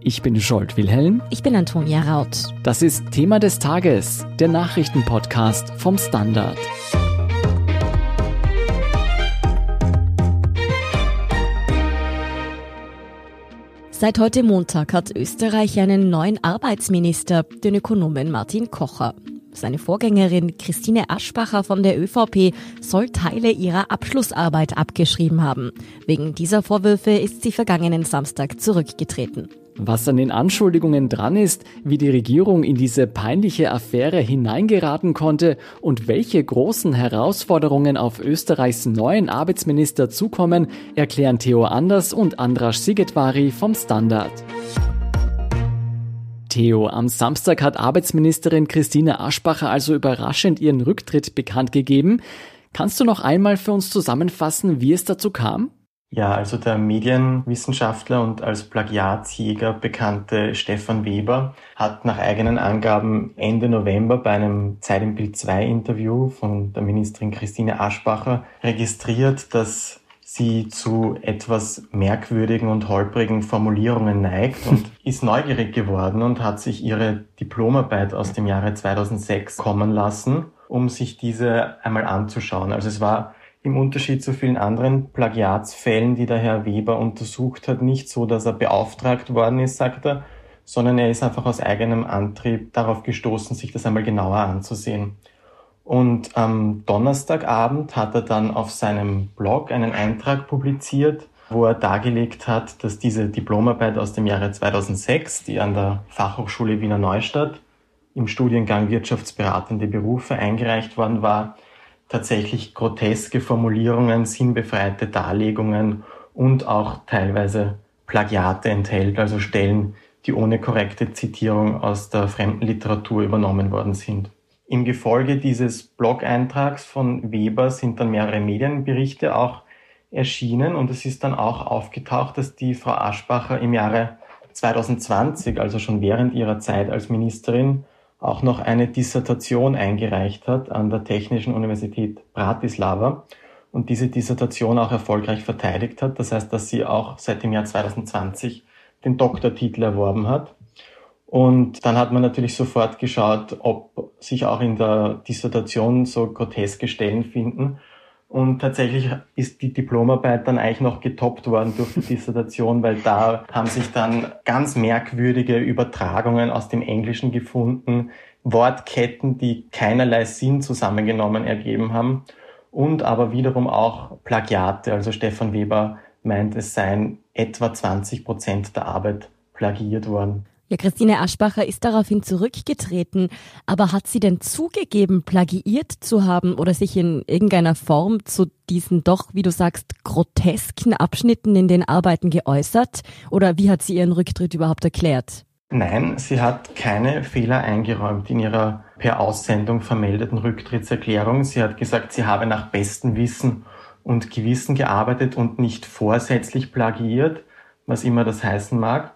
Ich bin Scholt Wilhelm. Ich bin Antonia Raut. Das ist Thema des Tages, der Nachrichtenpodcast vom Standard. Seit heute Montag hat Österreich einen neuen Arbeitsminister, den Ökonomen Martin Kocher. Seine Vorgängerin Christine Aschbacher von der ÖVP soll Teile ihrer Abschlussarbeit abgeschrieben haben. Wegen dieser Vorwürfe ist sie vergangenen Samstag zurückgetreten. Was an den Anschuldigungen dran ist, wie die Regierung in diese peinliche Affäre hineingeraten konnte und welche großen Herausforderungen auf Österreichs neuen Arbeitsminister zukommen, erklären Theo Anders und Andras Sigetvari vom Standard. Theo, am Samstag hat Arbeitsministerin Christine Aschbacher also überraschend ihren Rücktritt bekannt gegeben. Kannst du noch einmal für uns zusammenfassen, wie es dazu kam? Ja, also der Medienwissenschaftler und als Plagiatsjäger bekannte Stefan Weber hat nach eigenen Angaben Ende November bei einem Zeit im Bild 2 Interview von der Ministerin Christine Aschbacher registriert, dass sie zu etwas merkwürdigen und holprigen Formulierungen neigt und ist neugierig geworden und hat sich ihre Diplomarbeit aus dem Jahre 2006 kommen lassen, um sich diese einmal anzuschauen. Also es war im Unterschied zu vielen anderen Plagiatsfällen, die der Herr Weber untersucht hat, nicht so, dass er beauftragt worden ist, sagt er, sondern er ist einfach aus eigenem Antrieb darauf gestoßen, sich das einmal genauer anzusehen. Und am Donnerstagabend hat er dann auf seinem Blog einen Eintrag publiziert, wo er dargelegt hat, dass diese Diplomarbeit aus dem Jahre 2006, die an der Fachhochschule Wiener Neustadt im Studiengang Wirtschaftsberatende Berufe eingereicht worden war, tatsächlich groteske Formulierungen, sinnbefreite Darlegungen und auch teilweise Plagiate enthält, also Stellen, die ohne korrekte Zitierung aus der fremden Literatur übernommen worden sind. Im Gefolge dieses Blog-Eintrags von Weber sind dann mehrere Medienberichte auch erschienen und es ist dann auch aufgetaucht, dass die Frau Aschbacher im Jahre 2020, also schon während ihrer Zeit als Ministerin, auch noch eine Dissertation eingereicht hat an der Technischen Universität Bratislava und diese Dissertation auch erfolgreich verteidigt hat. Das heißt, dass sie auch seit dem Jahr 2020 den Doktortitel erworben hat. Und dann hat man natürlich sofort geschaut, ob sich auch in der Dissertation so groteske Stellen finden. Und tatsächlich ist die Diplomarbeit dann eigentlich noch getoppt worden durch die Dissertation, weil da haben sich dann ganz merkwürdige Übertragungen aus dem Englischen gefunden, Wortketten, die keinerlei Sinn zusammengenommen ergeben haben und aber wiederum auch Plagiate. Also Stefan Weber meint, es seien etwa 20 Prozent der Arbeit plagiert worden. Ja, Christine Aschbacher ist daraufhin zurückgetreten, aber hat sie denn zugegeben, plagiiert zu haben oder sich in irgendeiner Form zu diesen doch, wie du sagst, grotesken Abschnitten in den Arbeiten geäußert? Oder wie hat sie ihren Rücktritt überhaupt erklärt? Nein, sie hat keine Fehler eingeräumt in ihrer per Aussendung vermeldeten Rücktrittserklärung. Sie hat gesagt, sie habe nach bestem Wissen und Gewissen gearbeitet und nicht vorsätzlich plagiiert, was immer das heißen mag.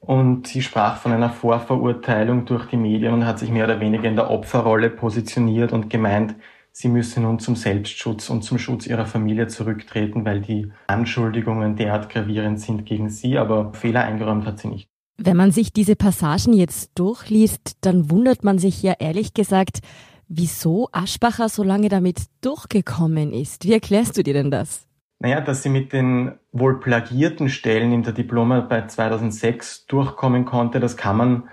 Und sie sprach von einer Vorverurteilung durch die Medien und hat sich mehr oder weniger in der Opferrolle positioniert und gemeint, sie müsse nun zum Selbstschutz und zum Schutz ihrer Familie zurücktreten, weil die Anschuldigungen derart gravierend sind gegen sie, aber Fehler eingeräumt hat sie nicht. Wenn man sich diese Passagen jetzt durchliest, dann wundert man sich ja ehrlich gesagt, wieso Aschbacher so lange damit durchgekommen ist. Wie erklärst du dir denn das? Naja, dass sie mit den wohl plagierten Stellen in der Diplomarbeit 2006 durchkommen konnte, das kann man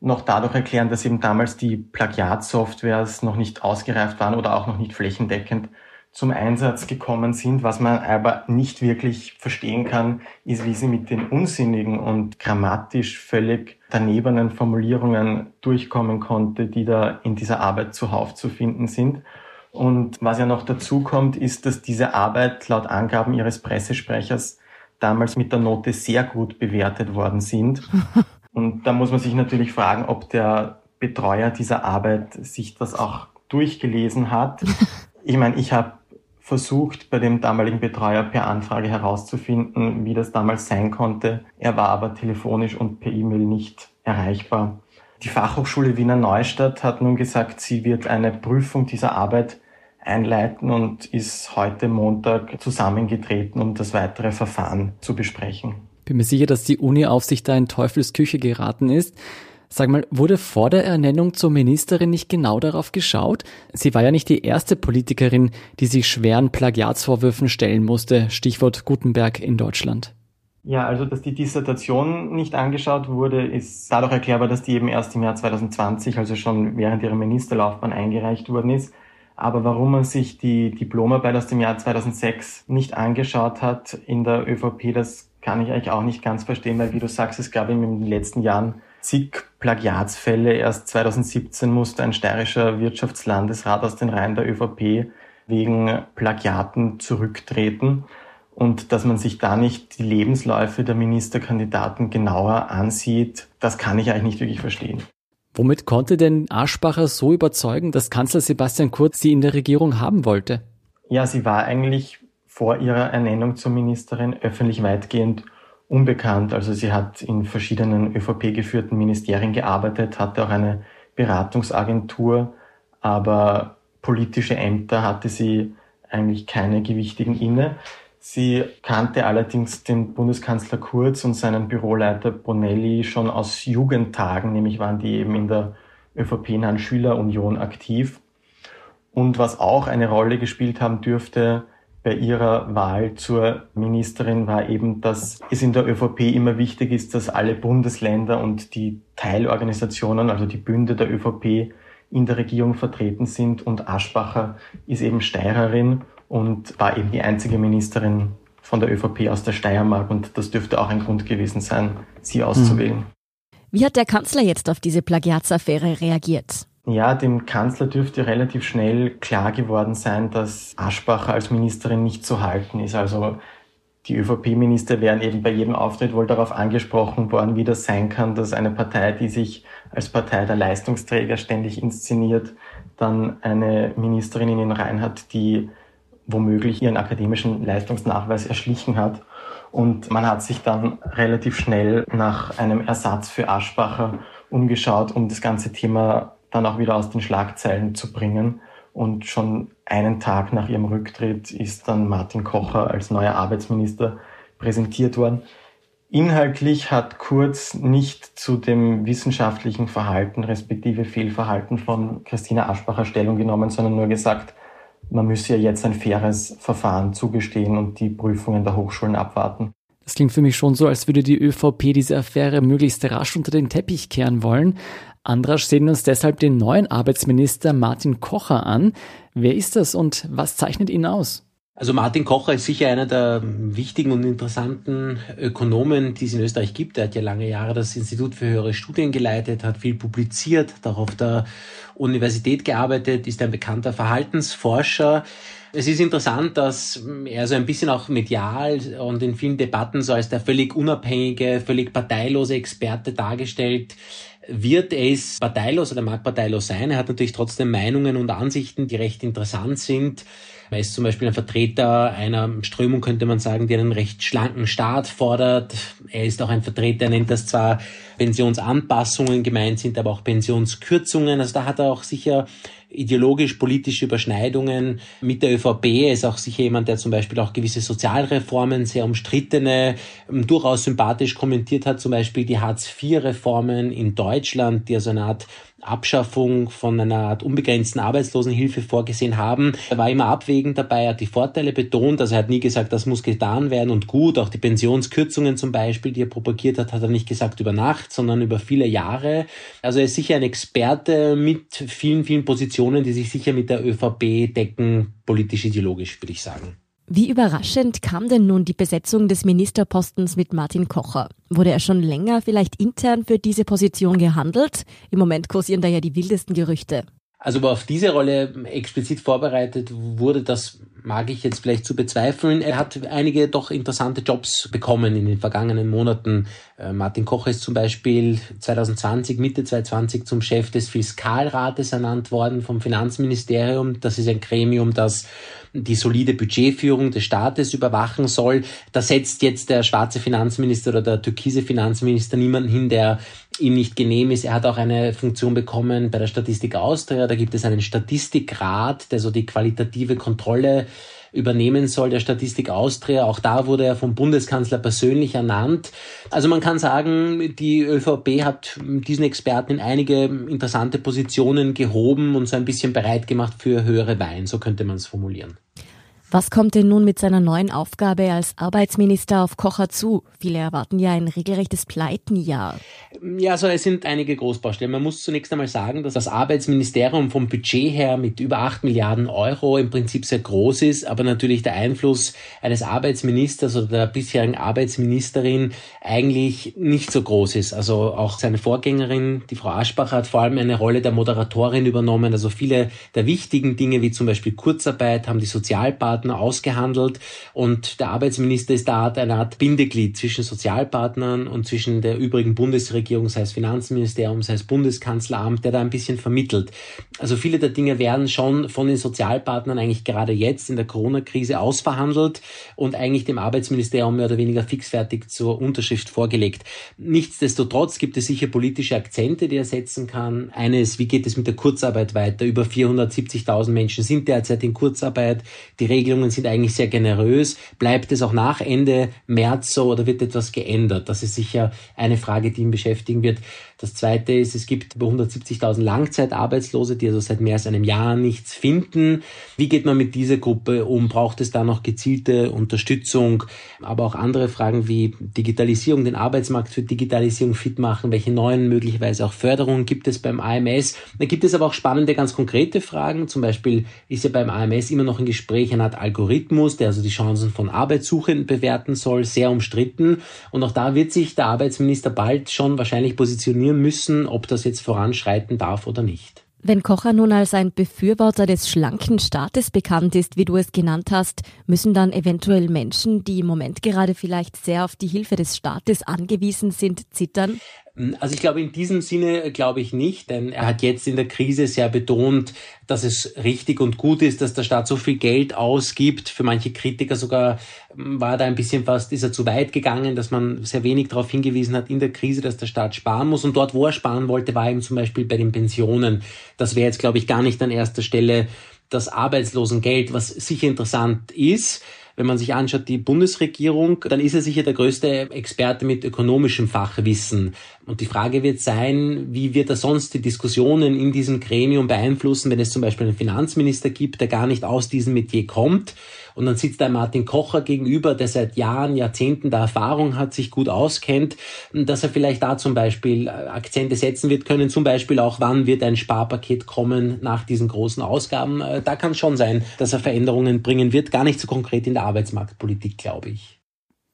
noch dadurch erklären, dass eben damals die Plagiatsoftwares noch nicht ausgereift waren oder auch noch nicht flächendeckend zum Einsatz gekommen sind. Was man aber nicht wirklich verstehen kann, ist, wie sie mit den unsinnigen und grammatisch völlig danebenen Formulierungen durchkommen konnte, die da in dieser Arbeit zuhauf zu finden sind. Und was ja noch dazu kommt, ist, dass diese Arbeit laut Angaben ihres Pressesprechers damals mit der Note sehr gut bewertet worden sind. Und da muss man sich natürlich fragen, ob der Betreuer dieser Arbeit sich das auch durchgelesen hat. Ich meine, ich habe versucht, bei dem damaligen Betreuer per Anfrage herauszufinden, wie das damals sein konnte. Er war aber telefonisch und per E-Mail nicht erreichbar. Die Fachhochschule Wiener Neustadt hat nun gesagt, sie wird eine Prüfung dieser Arbeit einleiten und ist heute Montag zusammengetreten, um das weitere Verfahren zu besprechen. Bin mir sicher, dass die Uni-Aufsicht da in Teufelsküche geraten ist. Sag mal, wurde vor der Ernennung zur Ministerin nicht genau darauf geschaut? Sie war ja nicht die erste Politikerin, die sich schweren Plagiatsvorwürfen stellen musste. Stichwort Gutenberg in Deutschland. Ja, also dass die Dissertation nicht angeschaut wurde, ist dadurch erklärbar, dass die eben erst im Jahr 2020, also schon während ihrer Ministerlaufbahn eingereicht worden ist. Aber warum man sich die Diplomarbeit aus dem Jahr 2006 nicht angeschaut hat in der ÖVP, das kann ich eigentlich auch nicht ganz verstehen, weil wie du sagst, es gab in den letzten Jahren zig Plagiatsfälle. Erst 2017 musste ein steirischer Wirtschaftslandesrat aus den Reihen der ÖVP wegen Plagiaten zurücktreten und dass man sich da nicht die Lebensläufe der Ministerkandidaten genauer ansieht, das kann ich eigentlich nicht wirklich verstehen. Womit konnte denn Aschbacher so überzeugen, dass Kanzler Sebastian Kurz sie in der Regierung haben wollte? Ja, sie war eigentlich vor ihrer Ernennung zur Ministerin öffentlich weitgehend unbekannt. Also sie hat in verschiedenen ÖVP-geführten Ministerien gearbeitet, hatte auch eine Beratungsagentur, aber politische Ämter hatte sie eigentlich keine gewichtigen inne. Sie kannte allerdings den Bundeskanzler Kurz und seinen Büroleiter Bonelli schon aus Jugendtagen, nämlich waren die eben in der ÖVP-nahen Schülerunion aktiv. Und was auch eine Rolle gespielt haben dürfte bei ihrer Wahl zur Ministerin war eben, dass es in der ÖVP immer wichtig ist, dass alle Bundesländer und die Teilorganisationen, also die Bünde der ÖVP in der Regierung vertreten sind. Und Aschbacher ist eben Steirerin und war eben die einzige Ministerin von der ÖVP aus der Steiermark und das dürfte auch ein Grund gewesen sein, sie auszuwählen. Wie hat der Kanzler jetzt auf diese Plagiatsaffäre reagiert? Ja, dem Kanzler dürfte relativ schnell klar geworden sein, dass Aschbacher als Ministerin nicht zu halten ist. Also die ÖVP-Minister wären eben bei jedem Auftritt wohl darauf angesprochen worden, wie das sein kann, dass eine Partei, die sich als Partei der Leistungsträger ständig inszeniert, dann eine Ministerin in den Reihen hat, die womöglich ihren akademischen Leistungsnachweis erschlichen hat. Und man hat sich dann relativ schnell nach einem Ersatz für Aschbacher umgeschaut, um das ganze Thema dann auch wieder aus den Schlagzeilen zu bringen. Und schon einen Tag nach ihrem Rücktritt ist dann Martin Kocher als neuer Arbeitsminister präsentiert worden. Inhaltlich hat Kurz nicht zu dem wissenschaftlichen Verhalten respektive Fehlverhalten von Christina Aschbacher Stellung genommen, sondern nur gesagt, man müsse ja jetzt ein faires Verfahren zugestehen und die Prüfungen der Hochschulen abwarten. Das klingt für mich schon so, als würde die ÖVP diese Affäre möglichst rasch unter den Teppich kehren wollen. Andrasch sehen uns deshalb den neuen Arbeitsminister Martin Kocher an. Wer ist das und was zeichnet ihn aus? Also Martin Kocher ist sicher einer der wichtigen und interessanten Ökonomen, die es in Österreich gibt. Er hat ja lange Jahre das Institut für höhere Studien geleitet, hat viel publiziert, auch auf der Universität gearbeitet, ist ein bekannter Verhaltensforscher. Es ist interessant, dass er so ein bisschen auch medial und in vielen Debatten so als der völlig unabhängige, völlig parteilose Experte dargestellt wird. Er ist parteilos oder mag parteilos sein. Er hat natürlich trotzdem Meinungen und Ansichten, die recht interessant sind. Er ist zum Beispiel ein Vertreter einer Strömung, könnte man sagen, die einen recht schlanken Staat fordert. Er ist auch ein Vertreter, er nennt das zwar Pensionsanpassungen gemeint sind, aber auch Pensionskürzungen. Also da hat er auch sicher ideologisch-politische Überschneidungen mit der ÖVP. Er ist auch sicher jemand, der zum Beispiel auch gewisse Sozialreformen, sehr umstrittene, ähm, durchaus sympathisch kommentiert hat. Zum Beispiel die Hartz-IV-Reformen in Deutschland, die also eine Art Abschaffung von einer Art unbegrenzten Arbeitslosenhilfe vorgesehen haben. Er war immer abwägend dabei, er hat die Vorteile betont, also er hat nie gesagt, das muss getan werden und gut. Auch die Pensionskürzungen zum Beispiel, die er propagiert hat, hat er nicht gesagt über Nacht, sondern über viele Jahre. Also er ist sicher ein Experte mit vielen, vielen Positionen, die sich sicher mit der ÖVP decken, politisch-ideologisch, würde ich sagen. Wie überraschend kam denn nun die Besetzung des Ministerpostens mit Martin Kocher? Wurde er schon länger vielleicht intern für diese Position gehandelt? Im Moment kursieren da ja die wildesten Gerüchte. Also aber auf diese Rolle explizit vorbereitet wurde, das mag ich jetzt vielleicht zu bezweifeln. Er hat einige doch interessante Jobs bekommen in den vergangenen Monaten. Äh, Martin Koch ist zum Beispiel 2020, Mitte 2020 zum Chef des Fiskalrates ernannt worden vom Finanzministerium. Das ist ein Gremium, das die solide Budgetführung des Staates überwachen soll. Da setzt jetzt der schwarze Finanzminister oder der türkise Finanzminister niemanden hin, der ihm nicht genehm ist. Er hat auch eine Funktion bekommen bei der Statistik Austria. Da gibt es einen Statistikrat, der so die qualitative Kontrolle übernehmen soll, der Statistik Austria. Auch da wurde er vom Bundeskanzler persönlich ernannt. Also man kann sagen, die ÖVP hat diesen Experten in einige interessante Positionen gehoben und so ein bisschen bereit gemacht für höhere Weihen, so könnte man es formulieren. Was kommt denn nun mit seiner neuen Aufgabe als Arbeitsminister auf Kocher zu? Viele erwarten ja ein regelrechtes Pleitenjahr. Ja, also es sind einige Großbaustellen. Man muss zunächst einmal sagen, dass das Arbeitsministerium vom Budget her mit über 8 Milliarden Euro im Prinzip sehr groß ist, aber natürlich der Einfluss eines Arbeitsministers oder der bisherigen Arbeitsministerin eigentlich nicht so groß ist. Also auch seine Vorgängerin, die Frau Aschbacher, hat vor allem eine Rolle der Moderatorin übernommen. Also viele der wichtigen Dinge wie zum Beispiel Kurzarbeit haben die Sozialpartner Sozialpartner ausgehandelt und der Arbeitsminister ist da eine Art Bindeglied zwischen Sozialpartnern und zwischen der übrigen Bundesregierung, sei es Finanzministerium, sei es Bundeskanzleramt, der da ein bisschen vermittelt. Also viele der Dinge werden schon von den Sozialpartnern eigentlich gerade jetzt in der Corona-Krise ausverhandelt und eigentlich dem Arbeitsministerium mehr oder weniger fixfertig zur Unterschrift vorgelegt. Nichtsdestotrotz gibt es sicher politische Akzente, die er setzen kann. Eines, wie geht es mit der Kurzarbeit weiter? Über 470.000 Menschen sind derzeit in Kurzarbeit. Die Regeln Regelungen sind eigentlich sehr generös. Bleibt es auch nach Ende März so oder wird etwas geändert? Das ist sicher eine Frage, die ihn beschäftigen wird. Das zweite ist, es gibt über 170.000 Langzeitarbeitslose, die also seit mehr als einem Jahr nichts finden. Wie geht man mit dieser Gruppe um? Braucht es da noch gezielte Unterstützung? Aber auch andere Fragen wie Digitalisierung, den Arbeitsmarkt für Digitalisierung fit machen. Welche neuen möglicherweise auch Förderungen gibt es beim AMS? Da gibt es aber auch spannende, ganz konkrete Fragen. Zum Beispiel ist ja beim AMS immer noch ein Gespräch eine Art Algorithmus, der also die Chancen von Arbeitssuchenden bewerten soll, sehr umstritten. Und auch da wird sich der Arbeitsminister bald schon wahrscheinlich positionieren müssen, ob das jetzt voranschreiten darf oder nicht. Wenn Kocher nun als ein Befürworter des schlanken Staates bekannt ist, wie du es genannt hast, müssen dann eventuell Menschen, die im Moment gerade vielleicht sehr auf die Hilfe des Staates angewiesen sind, zittern? Also ich glaube, in diesem Sinne glaube ich nicht, denn er hat jetzt in der Krise sehr betont, dass es richtig und gut ist, dass der Staat so viel Geld ausgibt. Für manche Kritiker sogar hm, war da ein bisschen fast, ist er zu weit gegangen, dass man sehr wenig darauf hingewiesen hat in der Krise, dass der Staat sparen muss. Und dort, wo er sparen wollte, war eben zum Beispiel bei den Pensionen. Das wäre jetzt, glaube ich, gar nicht an erster Stelle das Arbeitslosengeld, was sicher interessant ist wenn man sich anschaut, die Bundesregierung, dann ist er sicher der größte Experte mit ökonomischem Fachwissen. Und die Frage wird sein, wie wird er sonst die Diskussionen in diesem Gremium beeinflussen, wenn es zum Beispiel einen Finanzminister gibt, der gar nicht aus diesem Metier kommt und dann sitzt da Martin Kocher gegenüber, der seit Jahren, Jahrzehnten der Erfahrung hat, sich gut auskennt, dass er vielleicht da zum Beispiel äh, Akzente setzen wird können, zum Beispiel auch, wann wird ein Sparpaket kommen nach diesen großen Ausgaben. Äh, da kann es schon sein, dass er Veränderungen bringen wird, gar nicht so konkret in der Arbeitsmarktpolitik, glaube ich.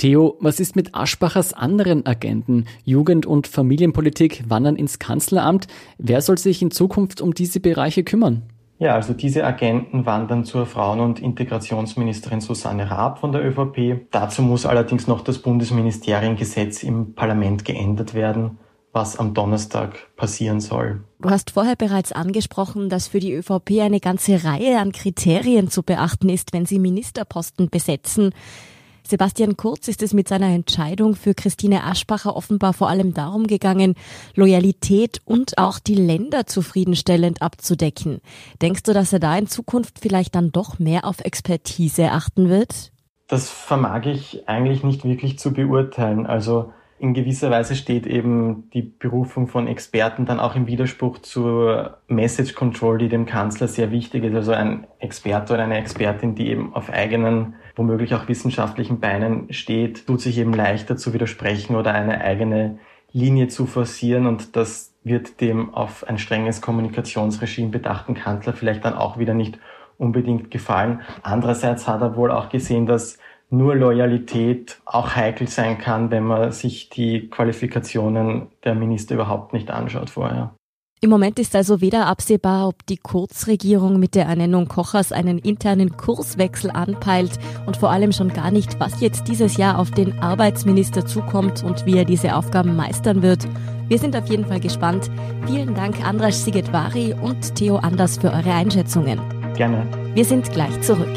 Theo, was ist mit Aschbachers anderen Agenten? Jugend- und Familienpolitik wandern ins Kanzleramt. Wer soll sich in Zukunft um diese Bereiche kümmern? Ja, also diese Agenten wandern zur Frauen- und Integrationsministerin Susanne Raab von der ÖVP. Dazu muss allerdings noch das Bundesministeriengesetz im Parlament geändert werden, was am Donnerstag passieren soll. Du hast vorher bereits angesprochen, dass für die ÖVP eine ganze Reihe an Kriterien zu beachten ist, wenn sie Ministerposten besetzen. Sebastian Kurz ist es mit seiner Entscheidung für Christine Aschbacher offenbar vor allem darum gegangen, Loyalität und auch die Länder zufriedenstellend abzudecken. Denkst du, dass er da in Zukunft vielleicht dann doch mehr auf Expertise achten wird? Das vermag ich eigentlich nicht wirklich zu beurteilen. Also in gewisser Weise steht eben die Berufung von Experten dann auch im Widerspruch zur Message Control, die dem Kanzler sehr wichtig ist. Also ein Experte oder eine Expertin, die eben auf eigenen, womöglich auch wissenschaftlichen Beinen steht, tut sich eben leichter zu widersprechen oder eine eigene Linie zu forcieren und das wird dem auf ein strenges Kommunikationsregime bedachten Kanzler vielleicht dann auch wieder nicht unbedingt gefallen. Andererseits hat er wohl auch gesehen, dass nur Loyalität auch heikel sein kann, wenn man sich die Qualifikationen der Minister überhaupt nicht anschaut vorher. Im Moment ist also weder absehbar, ob die Kurzregierung mit der Ernennung Kochers einen internen Kurswechsel anpeilt und vor allem schon gar nicht, was jetzt dieses Jahr auf den Arbeitsminister zukommt und wie er diese Aufgaben meistern wird. Wir sind auf jeden Fall gespannt. Vielen Dank Andras Sigetvari und Theo Anders für eure Einschätzungen. Gerne. Wir sind gleich zurück.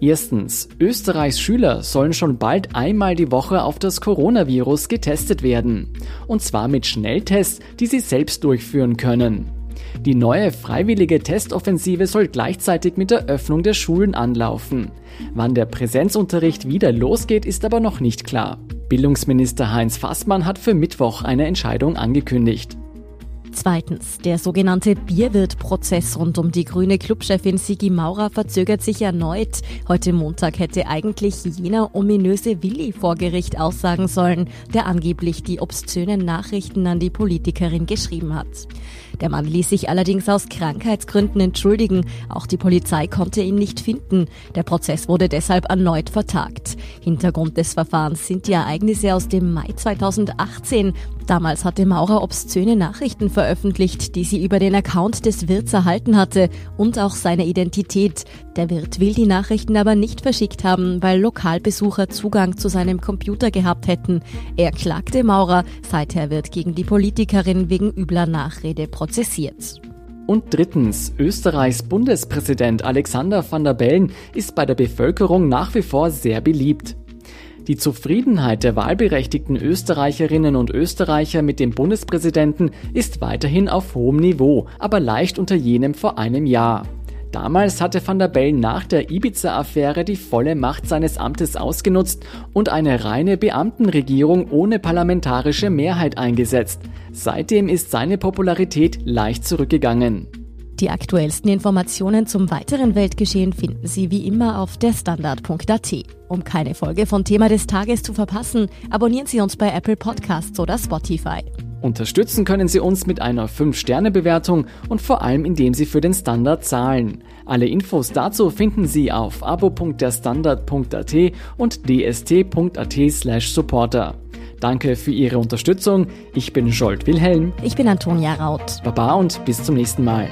Erstens, Österreichs Schüler sollen schon bald einmal die Woche auf das Coronavirus getestet werden. Und zwar mit Schnelltests, die sie selbst durchführen können. Die neue freiwillige Testoffensive soll gleichzeitig mit der Öffnung der Schulen anlaufen. Wann der Präsenzunterricht wieder losgeht, ist aber noch nicht klar. Bildungsminister Heinz Fassmann hat für Mittwoch eine Entscheidung angekündigt. Zweitens, der sogenannte Bierwirt-Prozess rund um die grüne Clubchefin Sigi Maurer verzögert sich erneut. Heute Montag hätte eigentlich jener ominöse Willi vor Gericht aussagen sollen, der angeblich die obszönen Nachrichten an die Politikerin geschrieben hat. Der Mann ließ sich allerdings aus Krankheitsgründen entschuldigen. Auch die Polizei konnte ihn nicht finden. Der Prozess wurde deshalb erneut vertagt. Hintergrund des Verfahrens sind die Ereignisse aus dem Mai 2018. Damals hatte Maurer obszöne Nachrichten veröffentlicht, die sie über den Account des Wirts erhalten hatte und auch seine Identität. Der Wirt will die Nachrichten aber nicht verschickt haben, weil Lokalbesucher Zugang zu seinem Computer gehabt hätten. Er klagte Maurer, seither wird gegen die Politikerin wegen übler Nachrede prozessiert. Und drittens, Österreichs Bundespräsident Alexander van der Bellen ist bei der Bevölkerung nach wie vor sehr beliebt. Die Zufriedenheit der wahlberechtigten Österreicherinnen und Österreicher mit dem Bundespräsidenten ist weiterhin auf hohem Niveau, aber leicht unter jenem vor einem Jahr. Damals hatte van der Bellen nach der Ibiza-Affäre die volle Macht seines Amtes ausgenutzt und eine reine Beamtenregierung ohne parlamentarische Mehrheit eingesetzt. Seitdem ist seine Popularität leicht zurückgegangen. Die aktuellsten Informationen zum weiteren Weltgeschehen finden Sie wie immer auf derstandard.at. Um keine Folge von Thema des Tages zu verpassen, abonnieren Sie uns bei Apple Podcasts oder Spotify. Unterstützen können Sie uns mit einer 5-Sterne-Bewertung und vor allem indem Sie für den Standard zahlen. Alle Infos dazu finden Sie auf abo.derstandard.at und dst.at/supporter. Danke für Ihre Unterstützung. Ich bin Scholt Wilhelm. Ich bin Antonia Raut. Baba und bis zum nächsten Mal.